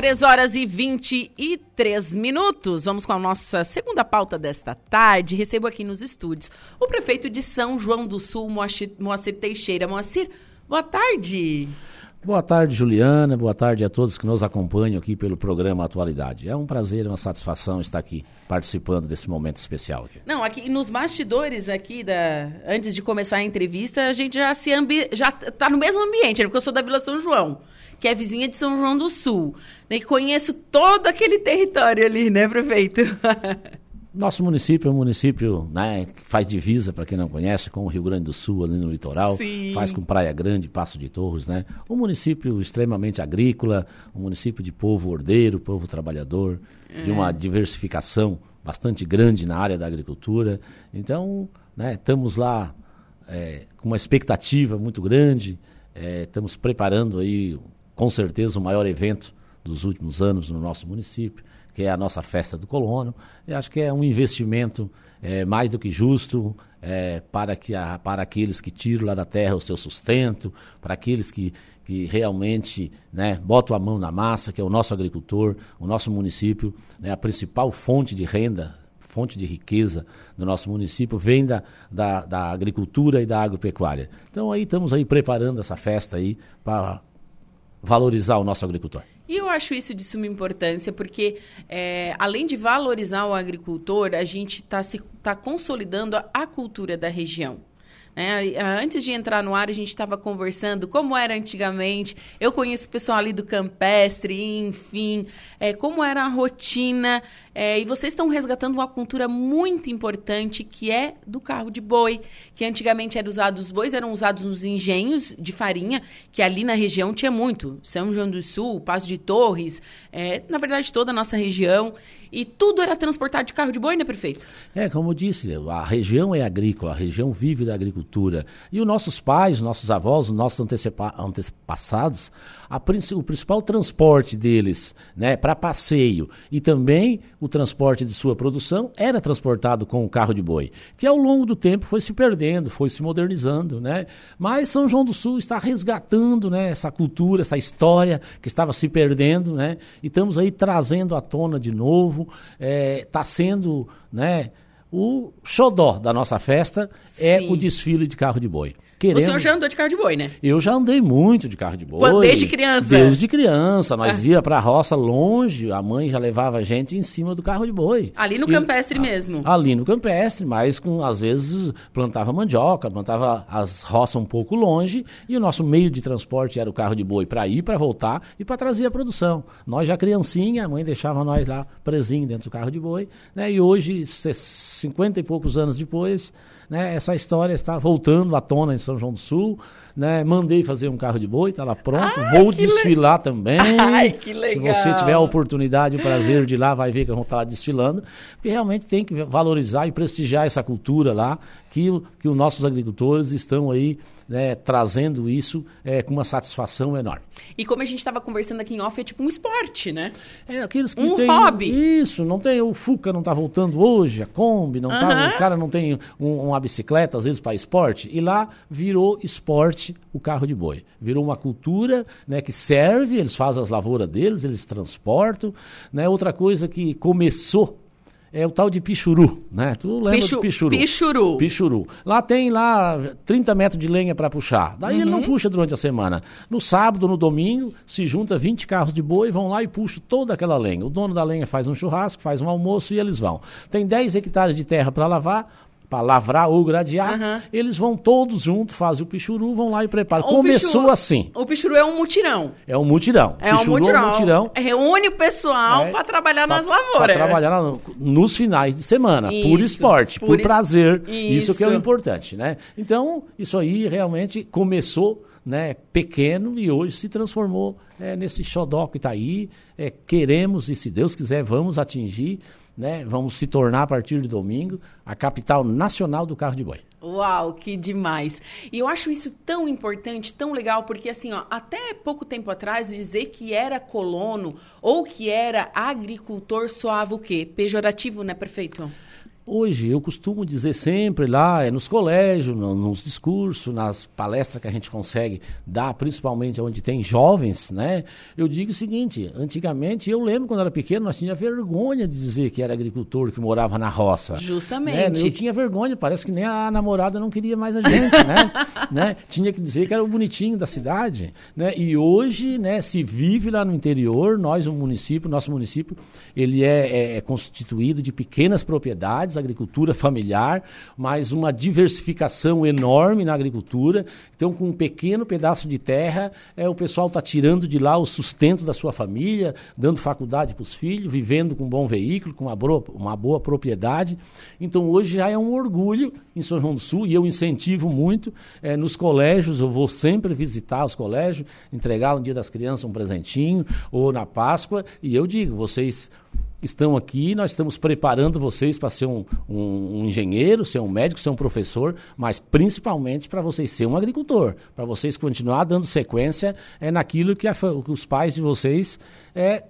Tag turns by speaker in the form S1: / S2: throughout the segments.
S1: 3 horas e 23 minutos. Vamos com a nossa segunda pauta desta tarde. Recebo aqui nos estúdios o prefeito de São João do Sul, Moacir, Moacir Teixeira. Moacir, boa tarde.
S2: Boa tarde, Juliana. Boa tarde a todos que nos acompanham aqui pelo programa Atualidade. É um prazer, uma satisfação estar aqui participando desse momento especial. Aqui.
S1: Não, aqui nos bastidores aqui da antes de começar a entrevista, a gente já se ambi... já tá no mesmo ambiente, né? porque eu sou da Vila São João que é vizinha de São João do Sul. Né? E conheço todo aquele território ali, né, prefeito?
S2: Nosso município é um município né, que faz divisa, para quem não conhece, com o Rio Grande do Sul, ali no litoral, Sim. faz com Praia Grande, Passo de Torres, né? Um município extremamente agrícola, um município de povo ordeiro, povo trabalhador, é. de uma é. diversificação bastante grande na área da agricultura. Então, né, estamos lá é, com uma expectativa muito grande, é, estamos preparando aí com certeza o maior evento dos últimos anos no nosso município, que é a nossa festa do colono. Eu acho que é um investimento é, mais do que justo é, para, que a, para aqueles que tiram lá da terra o seu sustento, para aqueles que, que realmente né, botam a mão na massa, que é o nosso agricultor, o nosso município, né, a principal fonte de renda fonte de riqueza do nosso município vem da, da, da, agricultura e da agropecuária. Então aí estamos aí preparando essa festa aí para valorizar o nosso agricultor.
S1: E eu acho isso de suma importância, porque é, além de valorizar o agricultor, a gente está tá consolidando a cultura da região. É, antes de entrar no ar, a gente estava conversando como era antigamente. Eu conheço o pessoal ali do campestre, enfim, é, como era a rotina é, e vocês estão resgatando uma cultura muito importante que é do carro de boi, que antigamente era usado, os bois eram usados nos engenhos de farinha, que ali na região tinha muito. São João do Sul, Passo de Torres, é, na verdade toda a nossa região. E tudo era transportado de carro de boi, né, prefeito?
S2: É, como eu disse, a região é agrícola, a região vive da agricultura. E os nossos pais, nossos avós, os nossos antepassados, a, o principal transporte deles né, para passeio e também o transporte de sua produção era transportado com o carro de boi, que ao longo do tempo foi se perdendo, foi se modernizando. Né? Mas São João do Sul está resgatando né, essa cultura, essa história que estava se perdendo, né? e estamos aí trazendo à tona de novo. Está é, tá sendo né, o xodó da nossa festa Sim. é o desfile de carro de boi
S1: querendo... O senhor já andou de carro de boi, né?
S2: Eu já andei muito de carro de boi.
S1: Quando, desde criança?
S2: Desde criança. Nós ah. ia pra roça longe, a mãe já levava a gente em cima do carro de boi.
S1: Ali no e, campestre a, mesmo?
S2: Ali no campestre, mas com, às vezes plantava mandioca, plantava as roças um pouco longe e o nosso meio de transporte era o carro de boi para ir, para voltar e para trazer a produção. Nós já criancinha, a mãe deixava nós lá presinho dentro do carro de boi, né? E hoje, 50 e poucos anos depois, né, essa história está voltando à tona em São João do Sul. Né? Mandei fazer um carro de boi, está lá pronto. Ai, Vou desfilar le... também.
S1: Ai, que legal.
S2: Se você tiver a oportunidade, o prazer de ir lá, vai ver que vão estar lá desfilando. Porque realmente tem que valorizar e prestigiar essa cultura lá, que, que os nossos agricultores estão aí né, trazendo isso é, com uma satisfação enorme.
S1: E como a gente estava conversando aqui em off, é tipo um esporte, né?
S2: É, aqueles que
S1: um
S2: tem...
S1: hobby.
S2: Isso, não tem... O Fuca não está voltando hoje, a Kombi, não tá, o cara não tem um, uma bicicleta, às vezes, para esporte. E lá virou esporte o carro de boi. Virou uma cultura né, que serve, eles fazem as lavouras deles, eles transportam. Né? Outra coisa que começou é o tal de pichuru, né? Tu lembra Pichu, do pichuru?
S1: Pichuru.
S2: Pichuru. Lá tem lá 30 metros de lenha para puxar. Daí uhum. ele não uhum. puxa durante a semana. No sábado, no domingo, se junta 20 carros de boi, vão lá e puxam toda aquela lenha. O dono da lenha faz um churrasco, faz um almoço e eles vão. Tem 10 hectares de terra para lavar, para lavrar ou gradear, uhum. eles vão todos juntos, fazem o pichuru, vão lá e preparam. O Começou pichuru, assim.
S1: O pichuru é um mutirão.
S2: É um mutirão.
S1: É um mutirão. É um mutirão. Reúne o pessoal é, para trabalhar pra, nas lavouras. Para
S2: trabalhar na, nos finais de semana, isso, por esporte, por, por prazer. Isso. isso que é o importante, né? Então, isso aí realmente começou né, pequeno e hoje se transformou é, nesse xodó que está aí. É, queremos, e se Deus quiser, vamos atingir né? Vamos se tornar a partir de domingo a capital nacional do carro de boi.
S1: Uau, que demais! E eu acho isso tão importante, tão legal, porque assim, ó, até pouco tempo atrás dizer que era colono ou que era agricultor soava o quê? Pejorativo, né, prefeito?
S2: Hoje, eu costumo dizer sempre lá, é nos colégios, no, nos discursos, nas palestras que a gente consegue dar, principalmente onde tem jovens, né? Eu digo o seguinte, antigamente, eu lembro quando era pequeno, nós tínhamos vergonha de dizer que era agricultor, que morava na roça.
S1: Justamente.
S2: Né? Eu tinha vergonha, parece que nem a namorada não queria mais a gente, né? né? Tinha que dizer que era o bonitinho da cidade, né? E hoje, né, se vive lá no interior, nós, o município, nosso município, ele é, é, é constituído de pequenas propriedades, agricultura familiar, mas uma diversificação enorme na agricultura. Então, com um pequeno pedaço de terra, é, o pessoal está tirando de lá o sustento da sua família, dando faculdade para os filhos, vivendo com um bom veículo, com uma boa, uma boa propriedade. Então, hoje já é um orgulho em São João do Sul e eu incentivo muito. É, nos colégios, eu vou sempre visitar os colégios, entregar no Dia das Crianças um presentinho, ou na Páscoa, e eu digo, vocês estão aqui, nós estamos preparando vocês para ser um, um, um, engenheiro, ser um médico, ser um professor, mas principalmente para vocês ser um agricultor, para vocês continuar dando sequência é, naquilo que, a, que os pais de vocês é,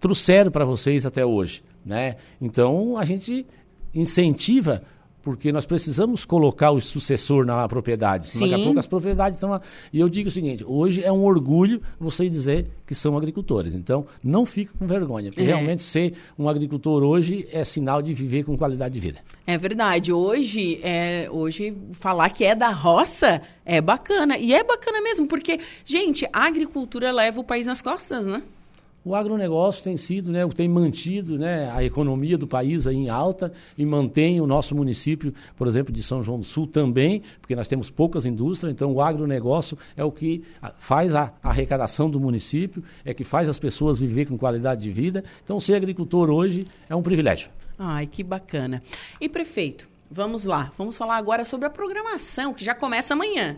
S2: trouxeram para vocês até hoje. Né? Então a gente incentiva porque nós precisamos colocar o sucessor na propriedade. Daqui a pouco as propriedades estão lá. E eu digo o seguinte: hoje é um orgulho você dizer que são agricultores. Então, não fique com vergonha, porque é. realmente ser um agricultor hoje é sinal de viver com qualidade de vida.
S1: É verdade. Hoje, é, hoje falar que é da roça é bacana. E é bacana mesmo, porque, gente, a agricultura leva o país nas costas, né?
S2: O agronegócio tem sido, né, tem mantido né, a economia do país aí em alta e mantém o nosso município, por exemplo, de São João do Sul também, porque nós temos poucas indústrias, então o agronegócio é o que faz a arrecadação do município, é que faz as pessoas viver com qualidade de vida. Então ser agricultor hoje é um privilégio.
S1: Ai, que bacana. E prefeito, vamos lá, vamos falar agora sobre a programação, que já começa amanhã.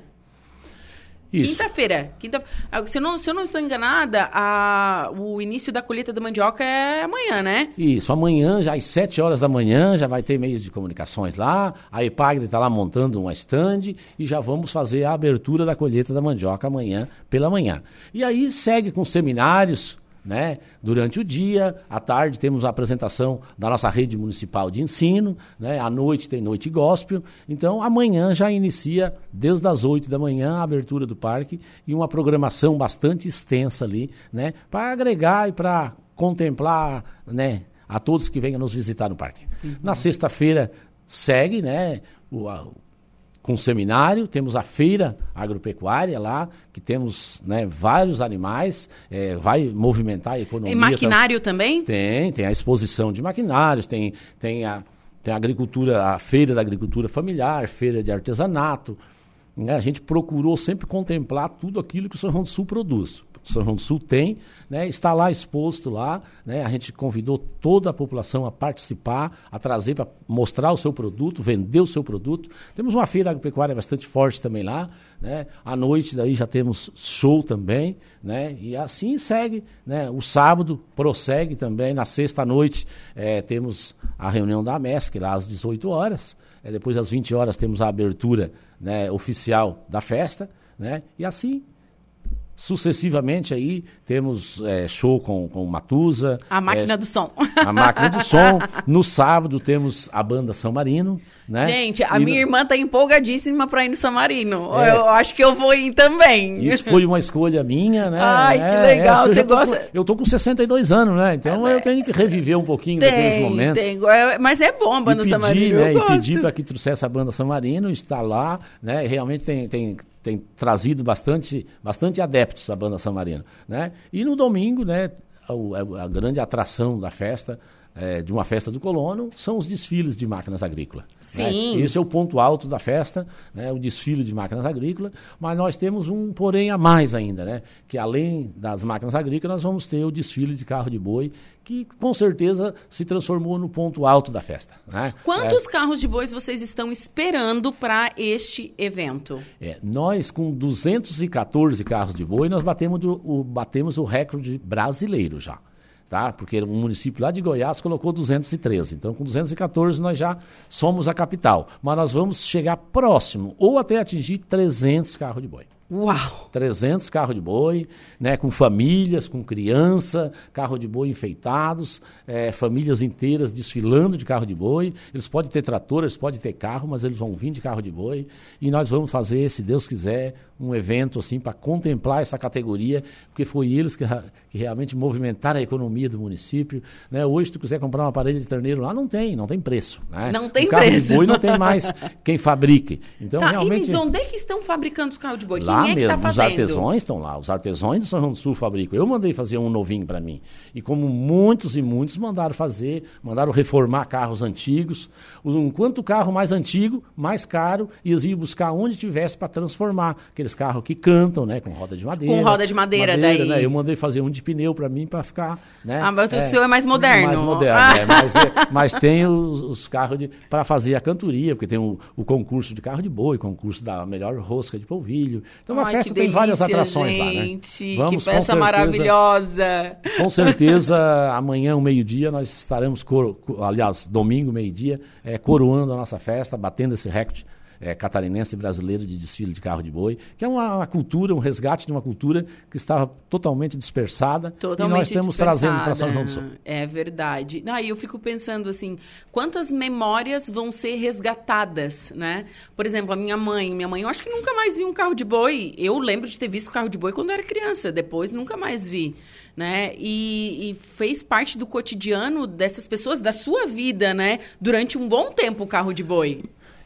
S1: Quinta-feira. Quinta, ah, se, não, se eu não estou enganada, a, o início da colheita da mandioca é amanhã, né?
S2: Isso, amanhã, já às 7 horas da manhã, já vai ter meios de comunicações lá. A Epagre está lá montando uma stand e já vamos fazer a abertura da colheita da mandioca amanhã pela manhã. E aí segue com seminários né? Durante o dia, à tarde temos a apresentação da nossa rede municipal de ensino, né? À noite tem noite gospel. Então, amanhã já inicia desde as 8 da manhã a abertura do parque e uma programação bastante extensa ali, né? Para agregar e para contemplar, né? A todos que venham nos visitar no parque. Uhum. Na sexta-feira segue, né? O, a, com seminário, temos a feira agropecuária lá, que temos né, vários animais, é, vai movimentar a economia.
S1: E maquinário também?
S2: Tem, tem a exposição de maquinários, tem, tem, a, tem a agricultura, a feira da agricultura familiar, feira de artesanato. Né? A gente procurou sempre contemplar tudo aquilo que o São João do Sul produz. São João do Sul tem, né, está lá exposto lá, né, a gente convidou toda a população a participar, a trazer para mostrar o seu produto, vender o seu produto. Temos uma feira agropecuária bastante forte também lá, né, à noite daí já temos show também, né, e assim segue, né, o sábado prossegue também, na sexta noite é, temos a reunião da MESC lá às 18 horas, é, depois às 20 horas temos a abertura né, oficial da festa, né, e assim Sucessivamente aí temos é, show com, com Matusa.
S1: A máquina é, do som.
S2: A máquina do som. No sábado temos a banda São Marino. Né?
S1: Gente, a e minha no... irmã tá empolgadíssima para ir no São Marino. É, eu acho que eu vou ir também.
S2: Isso foi uma escolha minha, né?
S1: Ai, que é, legal. É, Você
S2: eu
S1: gosta.
S2: Com, eu tô com 62 anos, né? Então eu tenho que reviver um pouquinho tem, daqueles momentos. Tem.
S1: Mas é bom a banda
S2: e
S1: São Marino.
S2: Né, e pedir para que trouxesse a banda São Marino, está lá, né? Realmente tem, tem tem trazido bastante, bastante adeptos à banda São Marino, né? E no domingo, né, a, a grande atração da festa é, de uma festa do colono são os desfiles de máquinas agrícolas. Né?
S1: Sim.
S2: Né? Esse é o ponto alto da festa, né? o desfile de máquinas agrícolas, mas nós temos um porém a mais ainda, né? que além das máquinas agrícolas, nós vamos ter o desfile de carro de boi, que com certeza se transformou no ponto alto da festa. Né?
S1: Quantos é, carros de bois vocês estão esperando para este evento?
S2: É, nós, com 214 carros de boi, nós batemos o, batemos o recorde brasileiro já tá? Porque um município lá de Goiás colocou 213. Então, com 214 nós já somos a capital. Mas nós vamos chegar próximo ou até atingir 300 carros de boi. Uau! 300 carros de boi, né, com famílias, com criança, carro de boi enfeitados, é, famílias inteiras desfilando de carro de boi. Eles podem ter trator, eles podem ter carro, mas eles vão vir de carro de boi. E nós vamos fazer, se Deus quiser, um evento assim para contemplar essa categoria, porque foi eles que, que realmente movimentaram a economia do município. Né? Hoje, se tu quiser comprar uma parede de terneiro lá, não tem, não tem preço. Né?
S1: Não tem
S2: o carro
S1: preço.
S2: de boi não tem mais quem fabrique. Então,
S1: tá,
S2: realmente...
S1: E onde é que estão fabricando os carros de boi?
S2: Lá
S1: Quem é
S2: mesmo,
S1: que tá
S2: os artesãos estão lá. Os artesãos do São João do Sul fabricam. Eu mandei fazer um novinho para mim. E como muitos e muitos mandaram fazer, mandaram reformar carros antigos. Um, quanto carro mais antigo, mais caro, e eles iam buscar onde tivesse para transformar. Aqueles carros que cantam, né? Com roda de madeira.
S1: Com roda de madeira, madeira daí.
S2: Né, eu mandei fazer um de pneu para mim para ficar. Né,
S1: ah, mas o seu é mais moderno.
S2: Mais moderno, ah. é, mas, é, mas tem os, os carros para fazer a cantoria, porque tem o, o, concurso de carro de boi, concurso da melhor rosca de polvilho. Então, a festa tem várias atrações
S1: gente,
S2: lá,
S1: né? Vamos, que festa certeza, maravilhosa!
S2: Com certeza, amanhã, ao meio-dia, nós estaremos, coro, aliás, domingo, meio-dia, é, coroando a nossa festa, batendo esse recorde é, catarinense brasileiro de desfile de carro de boi, que é uma, uma, cultura, um resgate de uma cultura que estava totalmente dispersada totalmente e nós estamos trazendo para São João do Sul.
S1: É verdade. Aí ah, eu fico pensando assim, quantas memórias vão ser resgatadas, né? Por exemplo, a minha mãe, minha mãe, eu acho que nunca mais vi um carro de boi. Eu lembro de ter visto carro de boi quando eu era criança, depois nunca mais vi. Né? E, e, fez parte do cotidiano dessas pessoas, da sua vida, né? Durante um bom tempo o carro de boi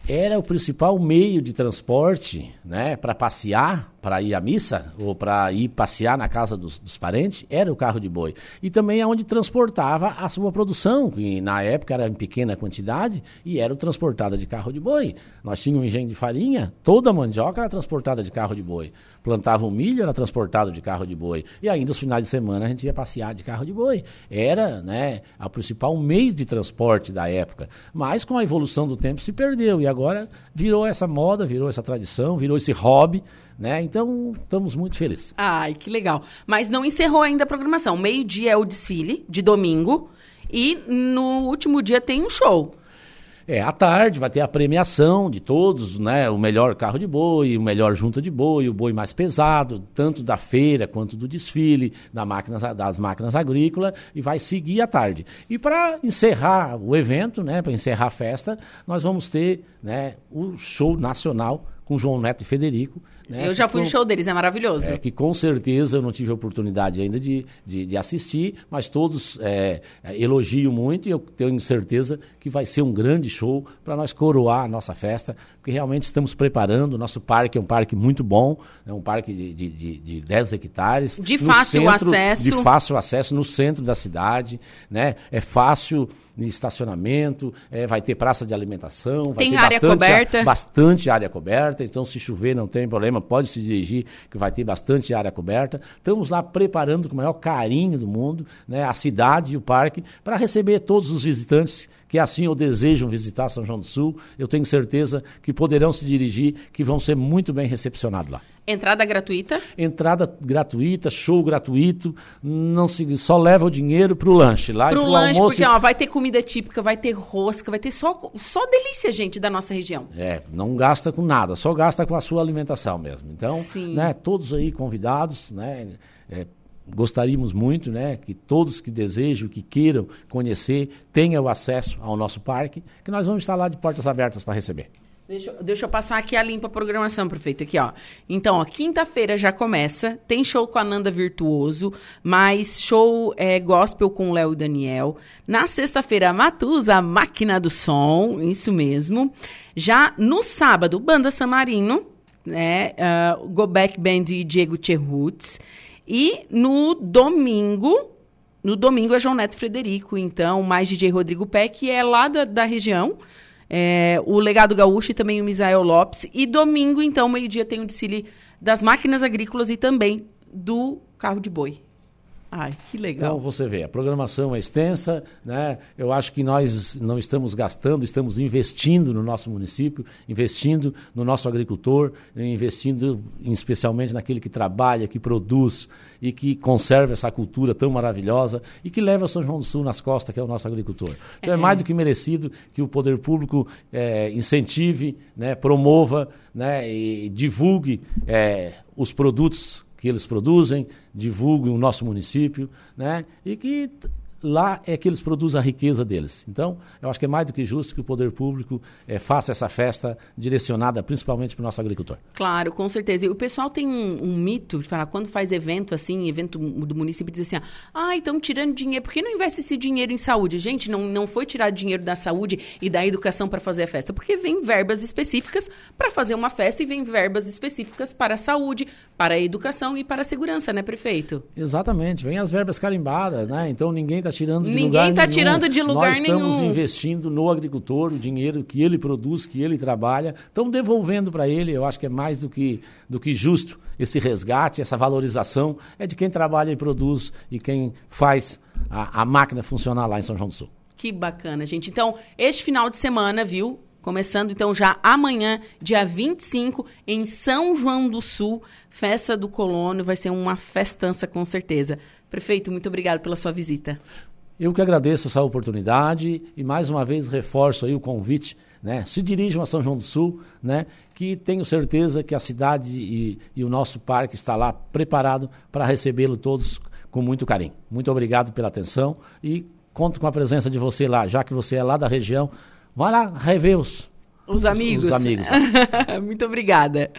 S2: era o principal meio de transporte né, para passear para ir à missa ou para ir passear na casa dos, dos, parentes era o carro de boi. E também é onde transportava a sua produção, que na época era em pequena quantidade e era transportada de carro de boi. Nós tínhamos um engenho de farinha, toda a mandioca era transportada de carro de boi. Plantava um milho, era transportado de carro de boi. E ainda os finais de semana a gente ia passear de carro de boi. Era né, o principal meio de transporte da época. Mas com a evolução do tempo se perdeu e agora virou essa moda, virou essa tradição, virou esse hobby né? Então, estamos muito felizes.
S1: Ai, que legal. Mas não encerrou ainda a programação. Meio-dia é o desfile, de domingo. E no último dia tem um show.
S2: É, à tarde vai ter a premiação de todos, né? O melhor carro de boi, o melhor junta de boi, o boi mais pesado, tanto da feira quanto do desfile da máquinas, das máquinas agrícolas, e vai seguir à tarde. E para encerrar o evento, né? Para encerrar a festa, nós vamos ter né, o show nacional com João Neto e Federico,
S1: né? Eu já fui no show deles, é maravilhoso.
S2: É, que com certeza eu não tive a oportunidade ainda de, de, de assistir, mas todos é, elogiam muito e eu tenho certeza que vai ser um grande show para nós coroar a nossa festa, porque realmente estamos preparando. O nosso parque é um parque muito bom, é um parque de, de, de, de 10 hectares.
S1: De fácil centro, acesso.
S2: De fácil acesso no centro da cidade, né? É fácil estacionamento, é, vai ter praça de alimentação, vai
S1: tem
S2: ter
S1: área
S2: bastante,
S1: coberta.
S2: bastante área coberta, então se chover não tem problema, pode se dirigir, que vai ter bastante área coberta. Estamos lá preparando com o maior carinho do mundo né, a cidade e o parque para receber todos os visitantes que assim ou desejam visitar São João do Sul. Eu tenho certeza que poderão se dirigir, que vão ser muito bem recepcionados lá.
S1: Entrada gratuita?
S2: Entrada gratuita, show gratuito, não se, só leva o dinheiro para o lanche. Lá
S1: pro, pro lanche, almoço... porque ó, vai ter comida típica, vai ter rosca, vai ter só, só delícia, gente, da nossa região.
S2: É, não gasta com nada, só gasta com a sua alimentação mesmo. Então, Sim. né, todos aí convidados, né, é, gostaríamos muito né, que todos que desejam, que queiram conhecer, tenham acesso ao nosso parque, que nós vamos estar lá de portas abertas para receber.
S1: Deixa, deixa eu passar aqui a limpa programação, prefeito. Aqui, ó. Então, quinta-feira já começa. Tem show com a Nanda Virtuoso, mais show é, gospel com Léo e Daniel. Na sexta-feira, Matusa, a máquina do som. Isso mesmo. Já no sábado, Banda Samarino, né? Uh, Go Back Band e Diego Cherrutz. E no domingo, no domingo é João Neto Frederico, então, mais DJ Rodrigo Peck, é lá da, da região. É, o Legado Gaúcho e também o Misael Lopes. E domingo, então, meio-dia, tem o desfile das máquinas agrícolas e também do carro de boi. Ai, que legal.
S2: Então você vê, a programação é extensa, né? Eu acho que nós não estamos gastando, estamos investindo no nosso município, investindo no nosso agricultor, investindo especialmente naquele que trabalha, que produz e que conserva essa cultura tão maravilhosa e que leva São João do Sul nas costas, que é o nosso agricultor. Então é, é mais do que merecido que o poder público é, incentive, né, promova né, e divulgue é, os produtos que eles produzem, divulguem o nosso município, né? E que lá é que eles produzem a riqueza deles. Então, eu acho que é mais do que justo que o poder público é, faça essa festa direcionada principalmente para o nosso agricultor.
S1: Claro, com certeza. E o pessoal tem um, um, mito de falar, quando faz evento assim, evento do município, diz assim, ah, estão tirando dinheiro, por que não investe esse dinheiro em saúde? Gente, não, não foi tirar dinheiro da saúde e da educação para fazer a festa, porque vem verbas específicas para fazer uma festa e vem verbas específicas para a saúde, para a educação e para a segurança, né, prefeito?
S2: Exatamente, vem as verbas carimbadas, né? Então ninguém está tirando de
S1: Ninguém
S2: lugar
S1: tá
S2: nenhum.
S1: tirando de lugar
S2: Nós estamos
S1: nenhum.
S2: investindo no agricultor, o dinheiro que ele produz, que ele trabalha, estamos devolvendo para ele. Eu acho que é mais do que, do que justo esse resgate, essa valorização é de quem trabalha e produz e quem faz a, a máquina funcionar lá em São João do Sul.
S1: Que bacana, gente. Então, este final de semana, viu? Começando então já amanhã, dia 25, em São João do Sul, festa do colono, vai ser uma festança com certeza. Prefeito, muito obrigado pela sua visita.
S2: Eu que agradeço essa oportunidade e mais uma vez reforço aí o convite, né? Se dirijam a São João do Sul, né? Que tenho certeza que a cidade e, e o nosso parque está lá preparado para recebê-lo todos com muito carinho. Muito obrigado pela atenção e conto com a presença de você lá, já que você é lá da região. Vai lá rever os,
S1: os amigos.
S2: Os, os amigos.
S1: muito obrigada.